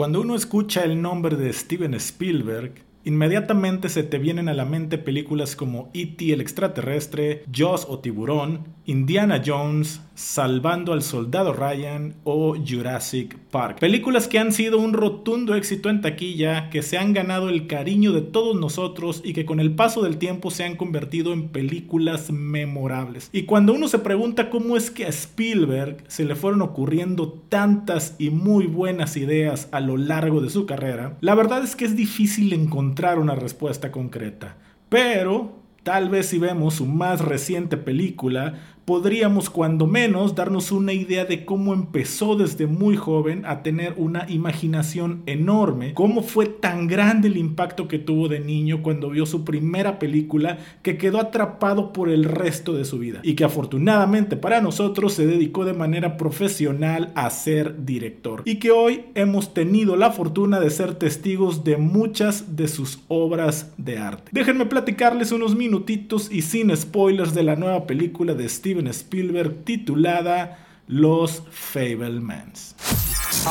Cuando uno escucha el nombre de Steven Spielberg, Inmediatamente se te vienen a la mente películas como E.T. el extraterrestre, Jaws o Tiburón, Indiana Jones, Salvando al Soldado Ryan o Jurassic Park. Películas que han sido un rotundo éxito en taquilla, que se han ganado el cariño de todos nosotros y que con el paso del tiempo se han convertido en películas memorables. Y cuando uno se pregunta cómo es que a Spielberg se le fueron ocurriendo tantas y muy buenas ideas a lo largo de su carrera, la verdad es que es difícil encontrar una respuesta concreta. Pero Tal vez si vemos su más reciente película, podríamos cuando menos darnos una idea de cómo empezó desde muy joven a tener una imaginación enorme, cómo fue tan grande el impacto que tuvo de niño cuando vio su primera película que quedó atrapado por el resto de su vida y que afortunadamente para nosotros se dedicó de manera profesional a ser director y que hoy hemos tenido la fortuna de ser testigos de muchas de sus obras de arte. Déjenme platicarles unos minutitos y sin spoilers de la nueva película de Steven Spielberg titulada Los Fablemans.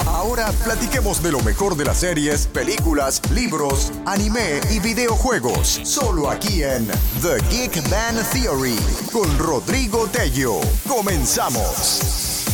Ahora platiquemos de lo mejor de las series, películas, libros, anime y videojuegos. Solo aquí en The Geek Man Theory con Rodrigo Tello. Comenzamos.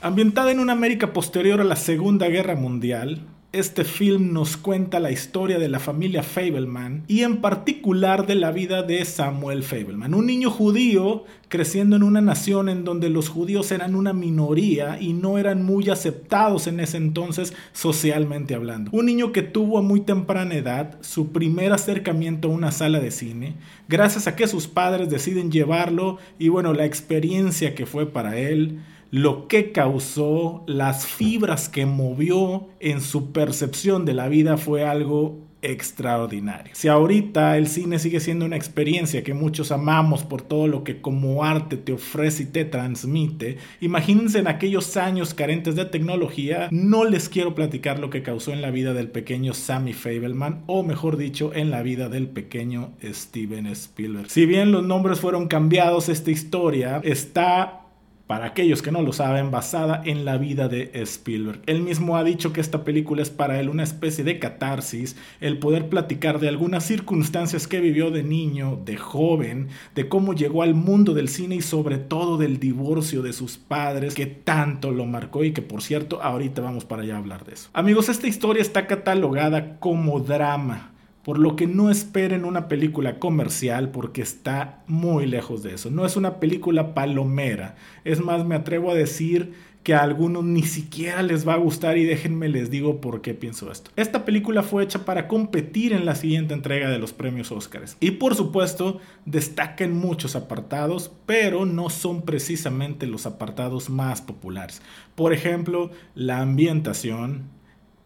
Ambientada en una América posterior a la Segunda Guerra Mundial, este film nos cuenta la historia de la familia Fableman y en particular de la vida de Samuel Fableman, un niño judío creciendo en una nación en donde los judíos eran una minoría y no eran muy aceptados en ese entonces socialmente hablando. Un niño que tuvo a muy temprana edad su primer acercamiento a una sala de cine, gracias a que sus padres deciden llevarlo y bueno, la experiencia que fue para él lo que causó, las fibras que movió en su percepción de la vida fue algo extraordinario. Si ahorita el cine sigue siendo una experiencia que muchos amamos por todo lo que como arte te ofrece y te transmite, imagínense en aquellos años carentes de tecnología, no les quiero platicar lo que causó en la vida del pequeño Sammy Fableman, o mejor dicho, en la vida del pequeño Steven Spielberg. Si bien los nombres fueron cambiados, esta historia está para aquellos que no lo saben, basada en la vida de Spielberg. Él mismo ha dicho que esta película es para él una especie de catarsis, el poder platicar de algunas circunstancias que vivió de niño, de joven, de cómo llegó al mundo del cine y sobre todo del divorcio de sus padres que tanto lo marcó y que por cierto ahorita vamos para allá a hablar de eso. Amigos, esta historia está catalogada como drama por lo que no esperen una película comercial porque está muy lejos de eso. No es una película palomera. Es más, me atrevo a decir que a algunos ni siquiera les va a gustar y déjenme les digo por qué pienso esto. Esta película fue hecha para competir en la siguiente entrega de los premios Oscars y por supuesto destaca en muchos apartados, pero no son precisamente los apartados más populares. Por ejemplo, la ambientación,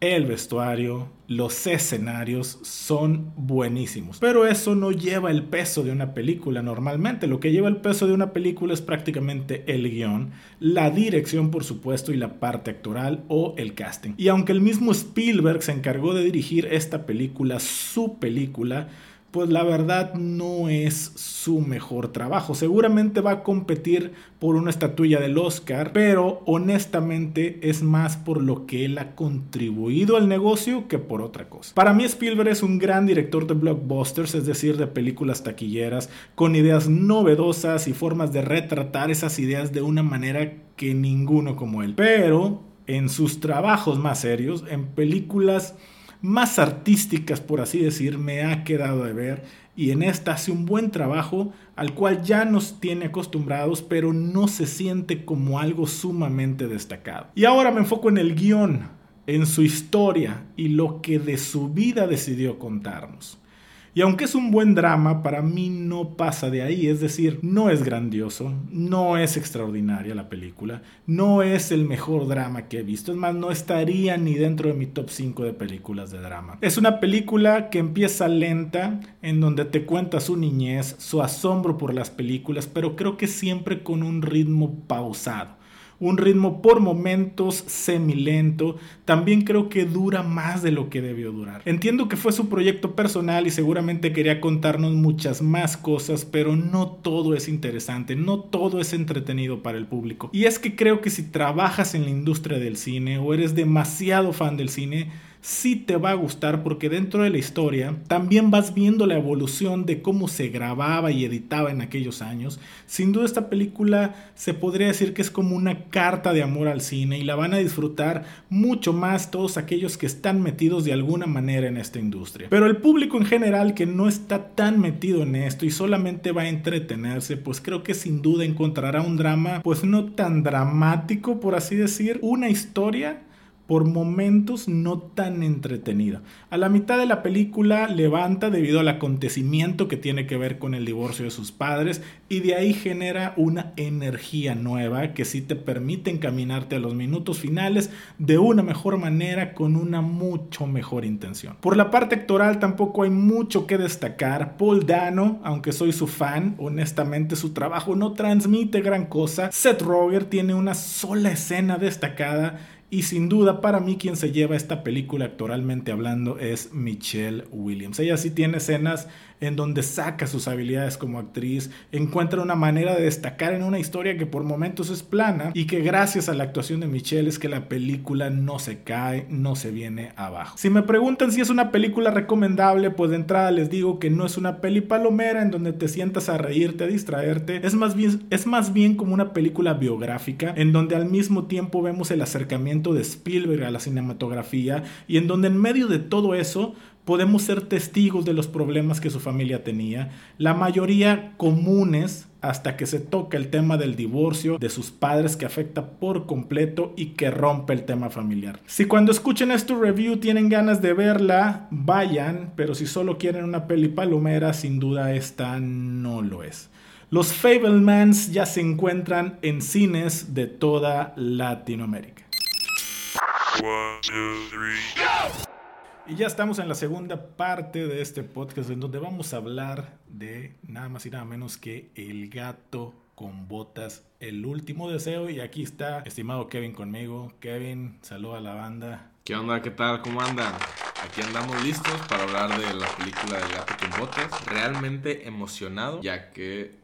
el vestuario, los escenarios son buenísimos. Pero eso no lleva el peso de una película normalmente. Lo que lleva el peso de una película es prácticamente el guion, la dirección por supuesto y la parte actoral o el casting. Y aunque el mismo Spielberg se encargó de dirigir esta película, su película, pues la verdad no es su mejor trabajo. Seguramente va a competir por una estatuilla del Oscar, pero honestamente es más por lo que él ha contribuido al negocio que por otra cosa. Para mí Spielberg es un gran director de blockbusters, es decir, de películas taquilleras, con ideas novedosas y formas de retratar esas ideas de una manera que ninguno como él. Pero en sus trabajos más serios, en películas más artísticas, por así decir, me ha quedado de ver y en esta hace un buen trabajo al cual ya nos tiene acostumbrados, pero no se siente como algo sumamente destacado. Y ahora me enfoco en el guion, en su historia y lo que de su vida decidió contarnos. Y aunque es un buen drama, para mí no pasa de ahí, es decir, no es grandioso, no es extraordinaria la película, no es el mejor drama que he visto, es más, no estaría ni dentro de mi top 5 de películas de drama. Es una película que empieza lenta, en donde te cuenta su niñez, su asombro por las películas, pero creo que siempre con un ritmo pausado un ritmo por momentos semilento, también creo que dura más de lo que debió durar. Entiendo que fue su proyecto personal y seguramente quería contarnos muchas más cosas, pero no todo es interesante, no todo es entretenido para el público. Y es que creo que si trabajas en la industria del cine o eres demasiado fan del cine, sí te va a gustar porque dentro de la historia también vas viendo la evolución de cómo se grababa y editaba en aquellos años. Sin duda esta película se podría decir que es como una carta de amor al cine y la van a disfrutar mucho más todos aquellos que están metidos de alguna manera en esta industria. Pero el público en general que no está tan metido en esto y solamente va a entretenerse, pues creo que sin duda encontrará un drama pues no tan dramático por así decir, una historia por momentos no tan entretenida. A la mitad de la película levanta debido al acontecimiento que tiene que ver con el divorcio de sus padres y de ahí genera una energía nueva que sí te permite encaminarte a los minutos finales de una mejor manera con una mucho mejor intención. Por la parte actoral tampoco hay mucho que destacar. Paul Dano, aunque soy su fan, honestamente su trabajo no transmite gran cosa. Seth Roger tiene una sola escena destacada y sin duda, para mí, quien se lleva esta película actoralmente hablando es Michelle Williams. Ella sí tiene escenas en donde saca sus habilidades como actriz, encuentra una manera de destacar en una historia que por momentos es plana y que gracias a la actuación de Michelle es que la película no se cae, no se viene abajo. Si me preguntan si es una película recomendable, pues de entrada les digo que no es una peli palomera en donde te sientas a reírte, a distraerte, es más bien, es más bien como una película biográfica en donde al mismo tiempo vemos el acercamiento de Spielberg a la cinematografía y en donde en medio de todo eso podemos ser testigos de los problemas que su familia tenía, la mayoría comunes hasta que se toca el tema del divorcio de sus padres que afecta por completo y que rompe el tema familiar. Si cuando escuchen este review tienen ganas de verla, vayan, pero si solo quieren una peli palomera, sin duda esta no lo es. Los Fablemans ya se encuentran en cines de toda Latinoamérica. Y ya estamos en la segunda parte de este podcast en donde vamos a hablar de nada más y nada menos que El gato con botas, el último deseo. Y aquí está, estimado Kevin conmigo. Kevin, saluda a la banda. ¿Qué onda? ¿Qué tal? ¿Cómo andan? Aquí andamos listos para hablar de la película del gato con botas. Realmente emocionado, ya que,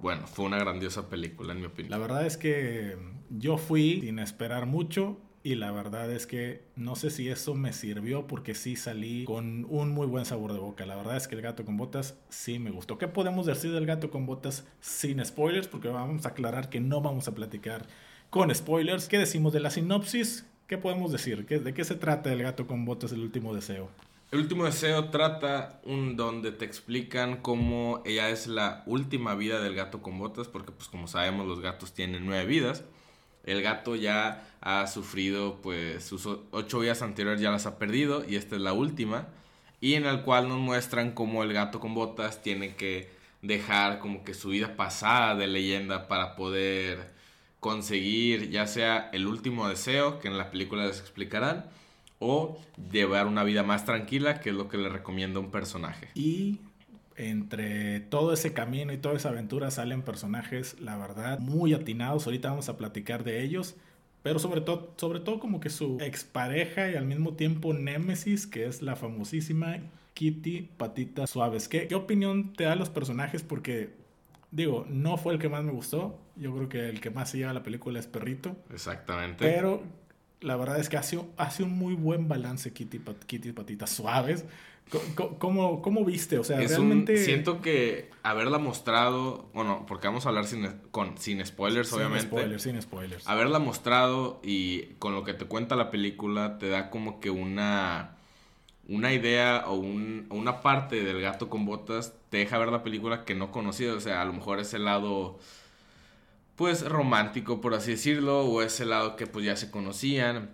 bueno, fue una grandiosa película en mi opinión. La verdad es que yo fui sin esperar mucho y la verdad es que no sé si eso me sirvió porque sí salí con un muy buen sabor de boca. La verdad es que el gato con botas sí me gustó. ¿Qué podemos decir del gato con botas sin spoilers? Porque vamos a aclarar que no vamos a platicar con spoilers. ¿Qué decimos de la sinopsis? ¿Qué podemos decir? ¿De qué se trata el gato con botas, el último deseo? El último deseo trata un donde te explican cómo ella es la última vida del gato con botas, porque pues como sabemos los gatos tienen nueve vidas. El gato ya ha sufrido, pues sus ocho vidas anteriores ya las ha perdido y esta es la última. Y en el cual nos muestran cómo el gato con botas tiene que dejar como que su vida pasada de leyenda para poder conseguir ya sea el último deseo, que en la película les explicarán, o llevar una vida más tranquila, que es lo que le recomienda un personaje. Y entre todo ese camino y toda esa aventura salen personajes, la verdad, muy atinados. Ahorita vamos a platicar de ellos. Pero sobre todo, sobre todo como que su expareja y al mismo tiempo Némesis, que es la famosísima Kitty Patitas Suaves. ¿Qué, ¿Qué opinión te da los personajes? Porque, digo, no fue el que más me gustó. Yo creo que el que más se lleva la película es Perrito. Exactamente. Pero la verdad es que hace, hace un muy buen balance Kitty, Kitty Patitas Suaves. ¿Cómo, cómo, viste? O sea, realmente... siento que haberla mostrado, bueno, porque vamos a hablar sin, con, sin spoilers, obviamente. Sin spoilers, sin spoilers. Haberla mostrado y con lo que te cuenta la película te da como que una, una idea o un, una parte del gato con botas, te deja ver la película que no conocías. O sea, a lo mejor ese lado, pues, romántico, por así decirlo, o ese lado que pues ya se conocían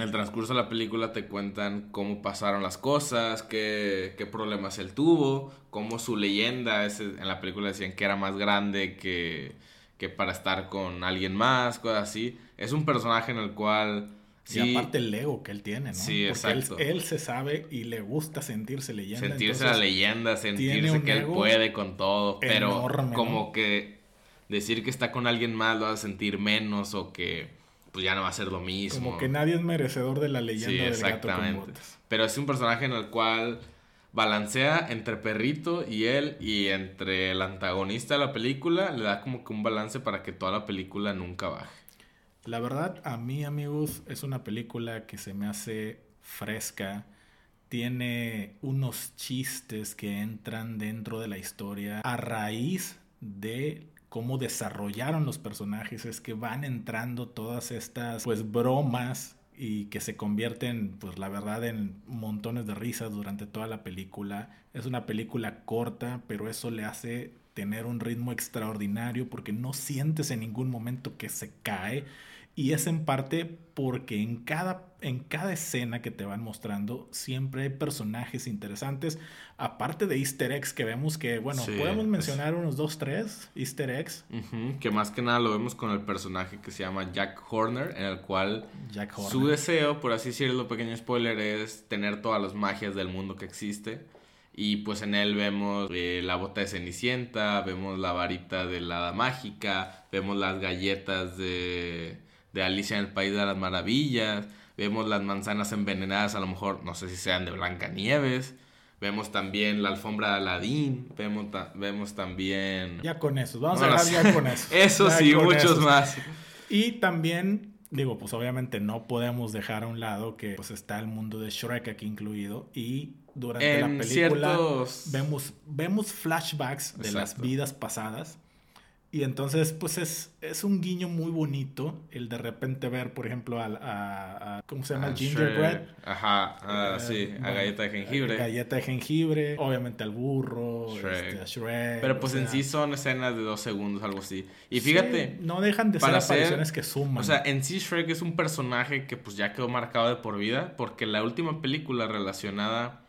en el transcurso de la película te cuentan cómo pasaron las cosas, qué, qué problemas él tuvo, cómo su leyenda, en la película decían que era más grande que, que para estar con alguien más, cosas así. Es un personaje en el cual... Sí, y aparte el ego que él tiene, ¿no? Sí, exacto. Él, se sabe y le gusta sentirse leyenda. Sentirse la leyenda, sentirse que él puede con todo, pero como que decir que está con alguien más lo hace sentir menos o que pues ya no va a ser lo mismo. Como que nadie es merecedor de la leyenda del gato con botas. Pero es un personaje en el cual balancea entre perrito y él y entre el antagonista de la película le da como que un balance para que toda la película nunca baje. La verdad, a mí amigos, es una película que se me hace fresca. Tiene unos chistes que entran dentro de la historia a raíz de cómo desarrollaron los personajes. Es que van entrando todas estas pues bromas y que se convierten, pues la verdad, en montones de risas durante toda la película. Es una película corta, pero eso le hace tener un ritmo extraordinario porque no sientes en ningún momento que se cae y es en parte porque en cada, en cada escena que te van mostrando siempre hay personajes interesantes, aparte de easter eggs que vemos que, bueno, podemos mencionar unos dos, tres easter eggs. que más que nada lo vemos con el personaje que se llama Jack Horner, en el cual su deseo, por así decirlo, pequeño spoiler, es tener todas las magias del mundo que existe. Y pues en él vemos eh, la bota de Cenicienta, vemos la varita de la hada mágica, vemos las galletas de de Alicia en el País de las Maravillas. Vemos las manzanas envenenadas, a lo mejor, no sé si sean de Blancanieves. Vemos también la alfombra de Aladín. Vemos, vemos también. Ya con eso, vamos a dejar ya con eso. Eso sí, muchos más. Y también, digo, pues obviamente no podemos dejar a un lado que pues está el mundo de Shrek aquí incluido. Y durante la película vemos, vemos flashbacks de las vidas pasadas y entonces, pues es, es un guiño muy bonito el de repente ver, por ejemplo, al, a, ¿cómo se llama? el gingerbread. Ajá, ah, eh, sí, a galleta de jengibre. Galleta de jengibre, obviamente al burro, Este, a Shrek. Pero pues en sí son escenas de dos segundos, algo así. Y fíjate. no dejan de ser apariciones que suman. O sea, en sí Shrek es un personaje que pues ya quedó marcado de por vida, porque la última película relacionada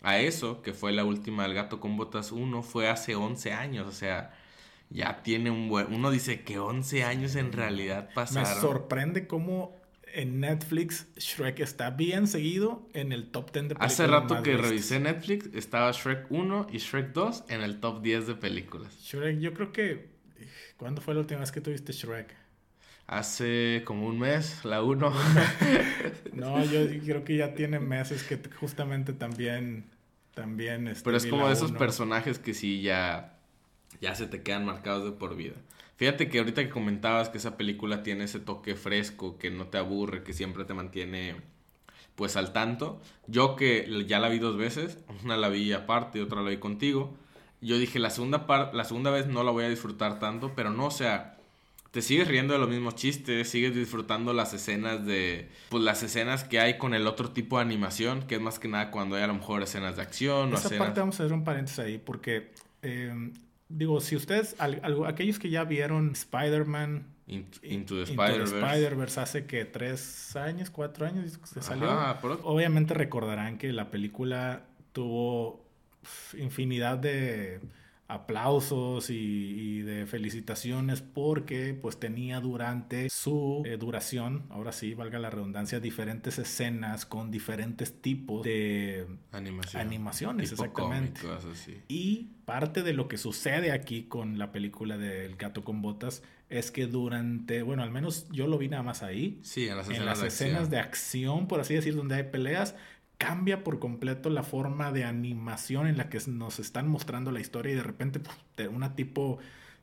a eso, que fue la última del gato con botas 1, fue hace 11 años, o sea ya tiene un buen... Uno dice que 11 años en realidad pasaron. Me sorprende cómo en Netflix Shrek está bien seguido en el top 10 de películas. Hace rato que revisé Netflix, estaba Shrek 1 y Shrek 2 en el top 10 de películas. Shrek, yo creo que... ¿Cuándo fue la última vez que tuviste Shrek? Hace como un mes, la 1. no, yo creo que ya tiene meses que justamente también... también este, Pero es como de esos personajes que sí ya ya se te quedan marcados de por vida. Fíjate que ahorita que comentabas que esa película tiene ese toque fresco, que no te aburre, que siempre te mantiene pues al tanto. Yo que ya la vi dos veces, una la vi aparte y otra la vi contigo. Yo dije, la segunda, la segunda vez no la voy a disfrutar tanto, pero no, o sea, te sigues riendo de los mismos chistes, sigues disfrutando las escenas de, pues las escenas que hay con el otro tipo de animación, que es más que nada cuando hay a lo mejor escenas de acción. Esa parte vamos a hacer un paréntesis ahí, porque eh, digo, si ustedes, aquellos que ya vieron Spider-Man Into, the Spider-Verse. Hace que tres años, cuatro años que salió, obviamente recordarán que la película tuvo infinidad de aplausos y, de felicitaciones porque pues tenía durante su eh, duración, ahora sí, valga la redundancia, diferentes escenas con diferentes tipos de animaciones, exactamente. Y parte de lo que sucede aquí con la película del gato con botas es que durante, bueno, al menos yo lo vi nada más ahí. Sí, en las escenas, en las de, escenas acción. de acción, por así decir, donde hay peleas, cambia por completo la forma de animación en la que nos están mostrando la historia y de repente una tipo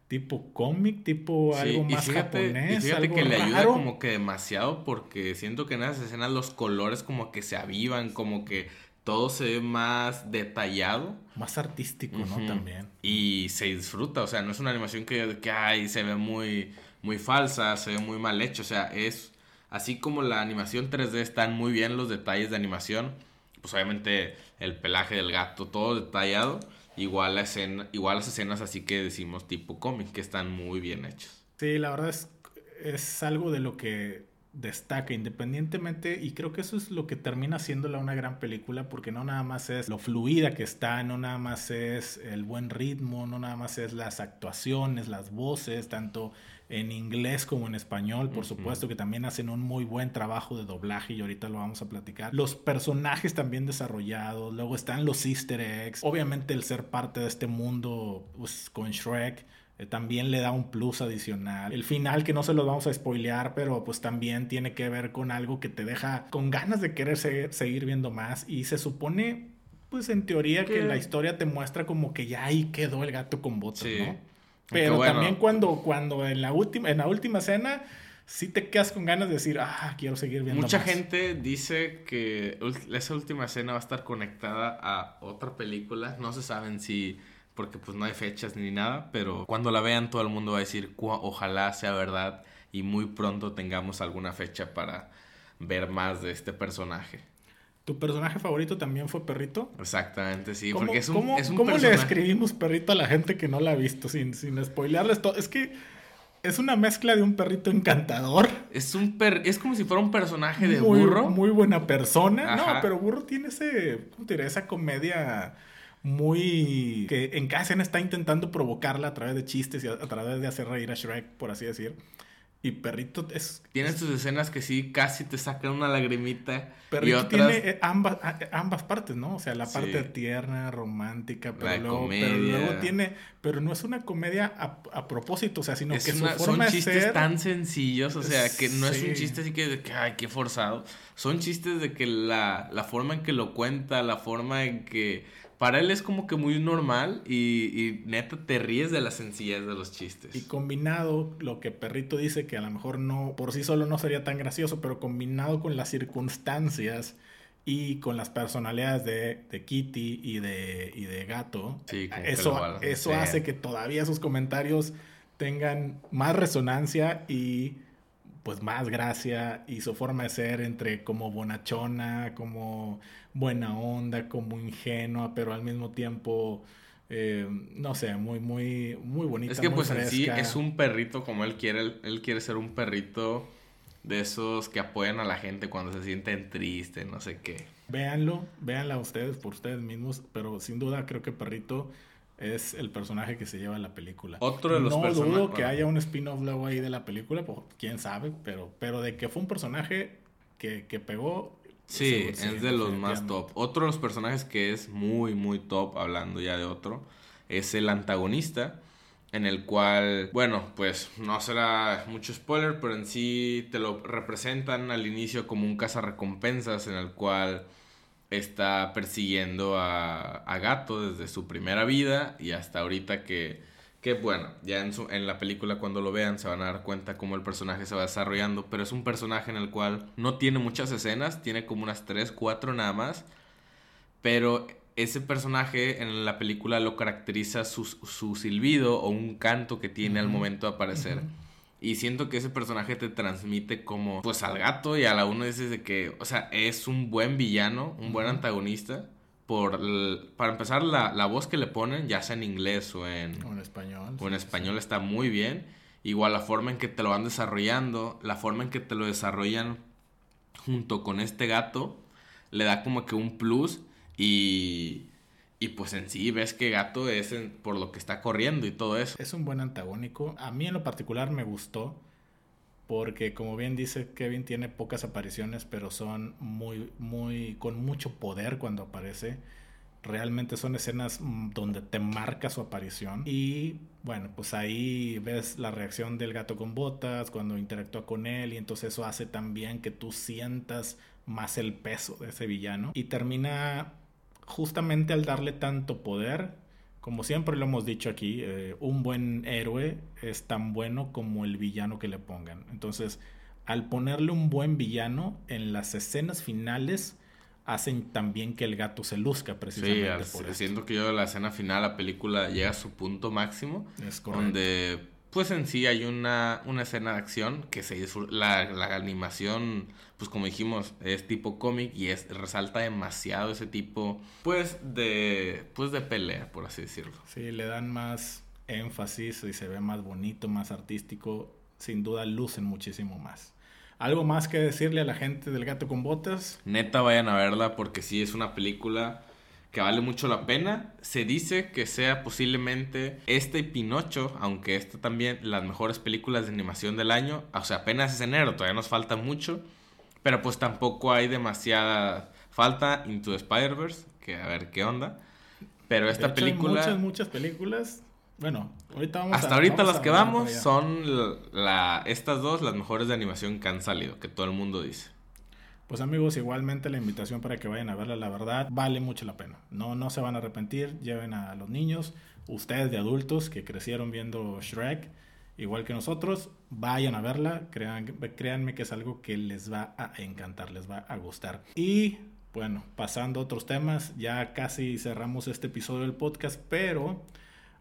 tipo cómic, tipo algo más japonés. Y fíjate que le ayuda como que demasiado porque siento que en esas escenas los colores como que se avivan, como que todo se ve más detallado. Más artístico, ¿no? También. Y se disfruta, o sea, no es una animación que, que ay, se ve muy, muy falsa, se ve muy mal hecho, o sea, es así como la animación 3D están muy bien los detalles de animación pues obviamente el pelaje del gato, todo detallado. Igual, la escena, igual las escenas así que decimos tipo cómic, que están muy bien hechos. Sí, la verdad es, es algo de lo que destaca independientemente y creo que eso es lo que termina haciéndola una gran película porque no nada más es lo fluida que está, no nada más es el buen ritmo, no nada más es las actuaciones, las voces, tanto en inglés como en español, por supuesto que también hacen un muy buen trabajo de doblaje y ahorita lo vamos a platicar. Los personajes también desarrollados, luego están los easter eggs, obviamente el ser parte de este mundo pues, con Shrek eh, también le da un plus adicional. El final que no se los vamos a spoilear, pero pues también tiene que ver con algo que te deja con ganas de querer seguir viendo más y se supone pues en teoría que la historia te muestra como que ya ahí quedó el gato con botas, ¿no? Pero también cuando, cuando en la última, en la última escena sí te quedas con ganas de decir, ah, quiero seguir viendo. Mucha gente dice que esa última escena va a estar conectada a otra película. No se saben si porque pues no hay fechas ni nada, pero cuando la vean todo el mundo va a decir, ojalá sea verdad y muy pronto tengamos alguna fecha para ver más de este personaje. ¿Tu personaje favorito también fue Perrito? Exactamente, sí, porque es un, ¿cómo, es ¿cómo le escribimos Perrito a la gente que no la ha visto sin, sin spoilearles todo? Es que es una mezcla de un perrito encantador. Es un per es como si fuera un personaje de burro. Muy buena persona. No, pero burro tiene ese, ¿cómo te Esa comedia muy... que en cada escena está intentando provocarla a través de chistes y a, través de hacer reír a Shrek, por así decir. Y Perrito es... Tiene sus escenas que sí, casi te sacan una lagrimita. Perrito y otras... tiene eh, ambas, ambas partes, ¿no? O sea, la parte tierna, romántica, pero, luego, pero luego, tiene... Pero no es una comedia a, propósito, o sea, sino que su forma Son chistes tan sencillos, o sea, que no es un chiste así que, que, ay, qué forzado. Son chistes de que la, la forma en que lo cuenta, la forma en que para él es como que muy normal y, neta te ríes de la sencillez de los chistes. Y combinado, lo que Perrito dice que a lo mejor no, por sí solo no sería tan gracioso, pero combinado con las circunstancias y con las personalidades de, Kitty y de, y de Gato, eso, eso hace que todavía sus comentarios tengan más resonancia y pues más gracia y su forma de ser entre como bonachona, como buena onda, como ingenua, pero al mismo tiempo, eh, no sé, muy, muy, muy bonita. Es que pues en sí es un perrito como él quiere, él, quiere ser un perrito de esos que apoyan a la gente cuando se sienten tristes, no sé qué. Véanlo, véanla ustedes por ustedes mismos, pero sin duda creo que Perrito es el personaje que se lleva la película. Otro de los personajes. No dudo que haya un spin-off luego ahí de la película, pues quién sabe, pero, pero de que fue un personaje que, que pegó. Sí, es de los más top. Otro de los personajes que es muy, muy top, hablando ya de otro, es el antagonista, en el cual, bueno, pues no será mucho spoiler, pero en sí te lo representan al inicio como un cazarrecompensas en el cual está persiguiendo a, a, Gato desde su primera vida y hasta ahorita que, que bueno, ya en, su, en la película cuando lo vean se van a dar cuenta cómo el personaje se va desarrollando, pero es un personaje en el cual no tiene muchas escenas, tiene como unas 3, 4 nada más, pero ese personaje en la película lo caracteriza su, su silbido o un canto que tiene al momento de aparecer. Y siento que ese personaje te transmite como, pues al gato y a la uno dices de que, o sea, es un buen villano, un buen antagonista. Por, para empezar, la, la, voz que le ponen, ya sea en inglés o en, o en español. O en español está muy bien. Igual la forma en que te lo van desarrollando, la forma en que te lo desarrollan junto con este gato, le da como que un plus y y pues en sí ves que Gato es por lo que está corriendo y todo eso. Es un buen antagónico. A mí en lo particular me gustó. Porque como bien dice Kevin, tiene pocas apariciones, pero son muy, muy, con mucho poder cuando aparece. Realmente son escenas mm, donde te marca su aparición. Y bueno, pues ahí ves la reacción del gato con botas cuando interactúa con él. Y entonces eso hace también que tú sientas más el peso de ese villano. Y termina justamente al darle tanto poder, como siempre lo hemos dicho aquí, eh, un buen héroe es tan bueno como el villano que le pongan. Entonces, al ponerle un buen villano en las escenas finales, hacen también que el gato se luzca precisamente sí, por Siento que yo la escena final, la película llega a su punto máximo. Es correcto. Donde pues en sí hay una, una escena de acción que se la, la animación, pues como dijimos, es tipo cómic y es, resalta demasiado ese tipo, pues de, pues de pelea, por así decirlo. Sí, le dan más énfasis y se ve más bonito, más artístico, sin duda lucen muchísimo más. ¿Algo más que decirle a la gente del gato con botas? Neta, vayan a verla porque sí es una película que vale mucho la pena. Se dice que sea posiblemente este y Pinocho, aunque esta también las mejores películas de animación del año. O sea, apenas es enero, todavía nos falta mucho. Pero pues tampoco hay demasiada falta Into Spider-Verse, que a ver qué onda. Pero esta película... muchas, muchas películas Bueno, ahorita vamos Hasta a- ahorita vamos las a que vamos son la, estas dos las mejores de animación que han salido, que todo el mundo dice. Pues amigos, igualmente la invitación para que vayan a verla, la verdad, vale mucho la pena. No, no se van a arrepentir, lleven a los niños, ustedes de adultos que crecieron viendo Shrek, igual que nosotros, vayan a verla, crean, créanme que es algo que les va a encantar, les va a gustar. Y bueno, pasando a otros temas, ya casi cerramos este episodio del podcast, pero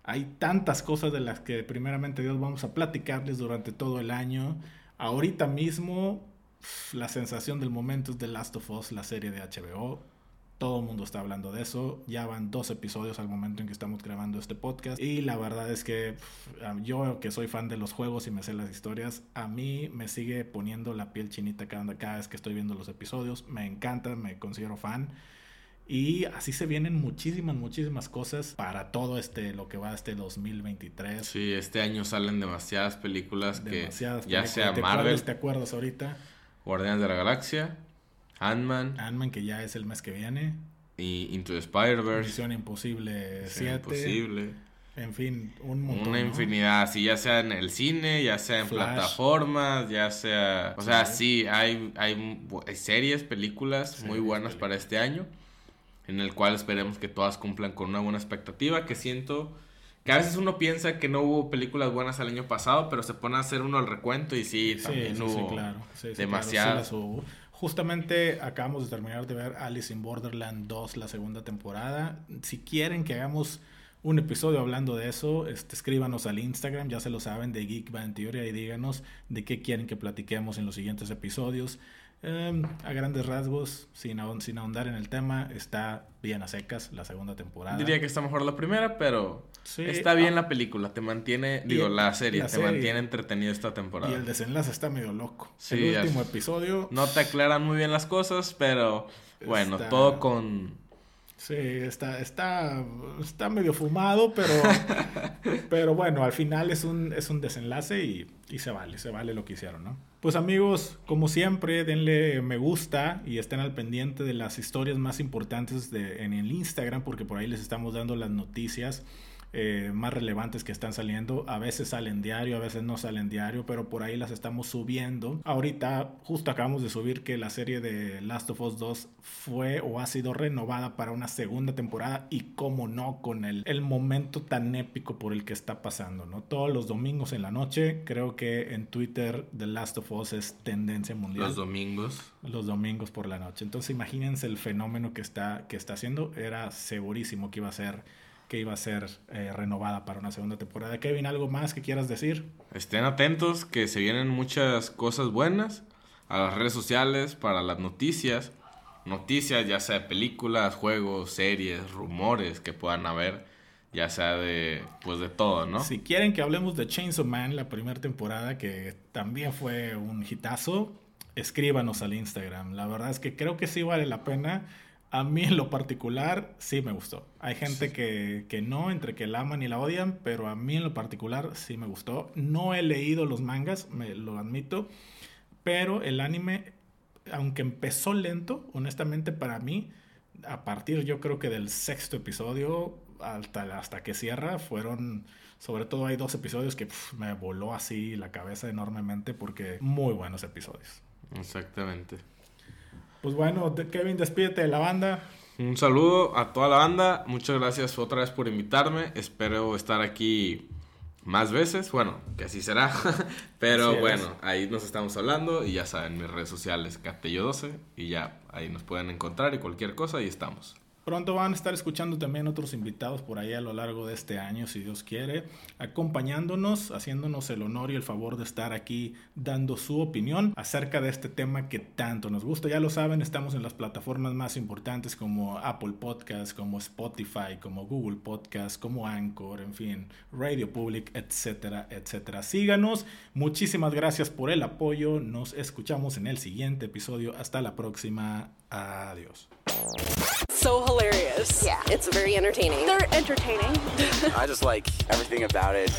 hay tantas cosas de las que primeramente Dios vamos a platicarles durante todo el año. Ahorita mismo la sensación del momento es The Last of Us, la serie de HBO. Todo el mundo está hablando de eso. Ya van dos episodios al momento en que estamos grabando este podcast. Y la verdad es que yo que soy fan de los juegos y me sé las historias, a mí me sigue poniendo la piel chinita cada, cada vez que estoy viendo los episodios. Me encanta, me considero fan. Y así se vienen muchísimas, muchísimas cosas para todo este, lo que va este 2023. Sí, este año salen demasiadas películas Demasiadas que ya películas. sea ¿Te Marvel, ¿Te acuerdas ahorita? Guardianes de la Galaxia, Ant-Man Ant-Man, que ya es el mes que viene. y Into the Spider-Verse. Misión Imposible Misión 7. Imposible. En fin, un montón. Una ¿no? infinidad, así ya sea en el cine, ya sea en Flash. plataformas, ya sea... O sea, Sí. sí, hay, hay, hay series, películas muy buenas para este año, en el cual esperemos que todas cumplan con una buena expectativa, que siento que a veces uno piensa que no hubo películas buenas el año pasado, pero se pone a hacer uno el recuento y sí, también sí, sí, hubo claro. Sí, demasiadas. claro, sí hubo. Justamente acabamos de terminar de ver Alice in Borderland 2, la segunda temporada. Si quieren que hagamos un episodio hablando de eso, este, escríbanos al Instagram, ya se lo saben, de Geek Band Theory, y díganos de qué quieren que platiquemos en los siguientes episodios. Em, a grandes rasgos, sin, sin ahondar en el tema, está bien a secas la segunda temporada. Diría que está mejor la primera, pero Sí, está bien ah. la película, te mantiene, digo, el- la serie, la te serie. mantiene entretenido esta temporada. Y el desenlace está medio loco. Sí, el último episodio. No te aclaran muy bien las cosas, pero bueno, Está- todo con... Sí, está, está, está medio fumado, pero, pero bueno, al final es un, es un desenlace y, y se vale, se vale lo que hicieron, ¿no? Pues amigos, como siempre, denle me gusta y estén al pendiente de las historias más importantes de, en el Instagram, porque por ahí les estamos dando las noticias eh, más relevantes que están saliendo. A veces salen diario, a veces no salen diario, pero por ahí las estamos subiendo. Ahorita justo acabamos de subir que la serie de Last of Us 2 fue o ha sido renovada para una segunda temporada y cómo no con el, el momento tan épico por el que está pasando, ¿no? Todos los domingos en la noche, creo que en Twitter The Last of Us es tendencia mundial Los domingos. los domingos por la noche. Entonces imagínense el fenómeno que está, que está haciendo. Era segurísimo que iba a ser, que iba a ser eh, renovada para una segunda temporada. Kevin, ¿algo más que quieras decir? Estén atentos que se vienen muchas cosas buenas a las redes sociales, para las noticias. Noticias ya sea de películas, juegos, series, rumores que puedan haber. Ya sea de, pues de todo, ¿no? Si quieren que hablemos de Chainsaw Man, la primera temporada, que también fue un hitazo, escríbanos al Instagram. La verdad es que creo que sí vale la pena. A mí en lo particular sí me gustó. Hay gente que, que no, entre que la aman y la odian, pero a mí en lo particular sí me gustó. No he leído los mangas, me lo admito, pero el anime, aunque empezó lento, honestamente para mí, a partir yo creo que del sexto episodio hasta, hasta que cierra, fueron, sobre todo hay dos episodios que me voló así la cabeza enormemente porque muy buenos episodios. Exactamente. Pues bueno, Kevin, despídete de la banda. Un saludo a toda la banda. Muchas gracias otra vez por invitarme. Espero estar aquí más veces. Bueno, que así será. Pero Así bueno, ahí nos estamos hablando. Y ya saben, mis redes sociales, Captello12. Y ya, ahí nos pueden encontrar y cualquier cosa, ahí estamos. Pronto van a estar escuchando también otros invitados por ahí a lo largo de este año, si Dios quiere, acompañándonos, haciéndonos el honor y el favor de estar aquí dando su opinión acerca de este tema que tanto nos gusta. Ya lo saben, estamos en las plataformas más importantes como Apple Podcast, como Spotify, como Google Podcast, como Anchor, en fin, Radio Public, etcétera, etcétera. Síganos. Muchísimas gracias por el apoyo. Nos escuchamos en el siguiente episodio. Hasta la próxima. Adiós. So hilarious. Yeah, it's very entertaining. They're entertaining. I just like everything about it.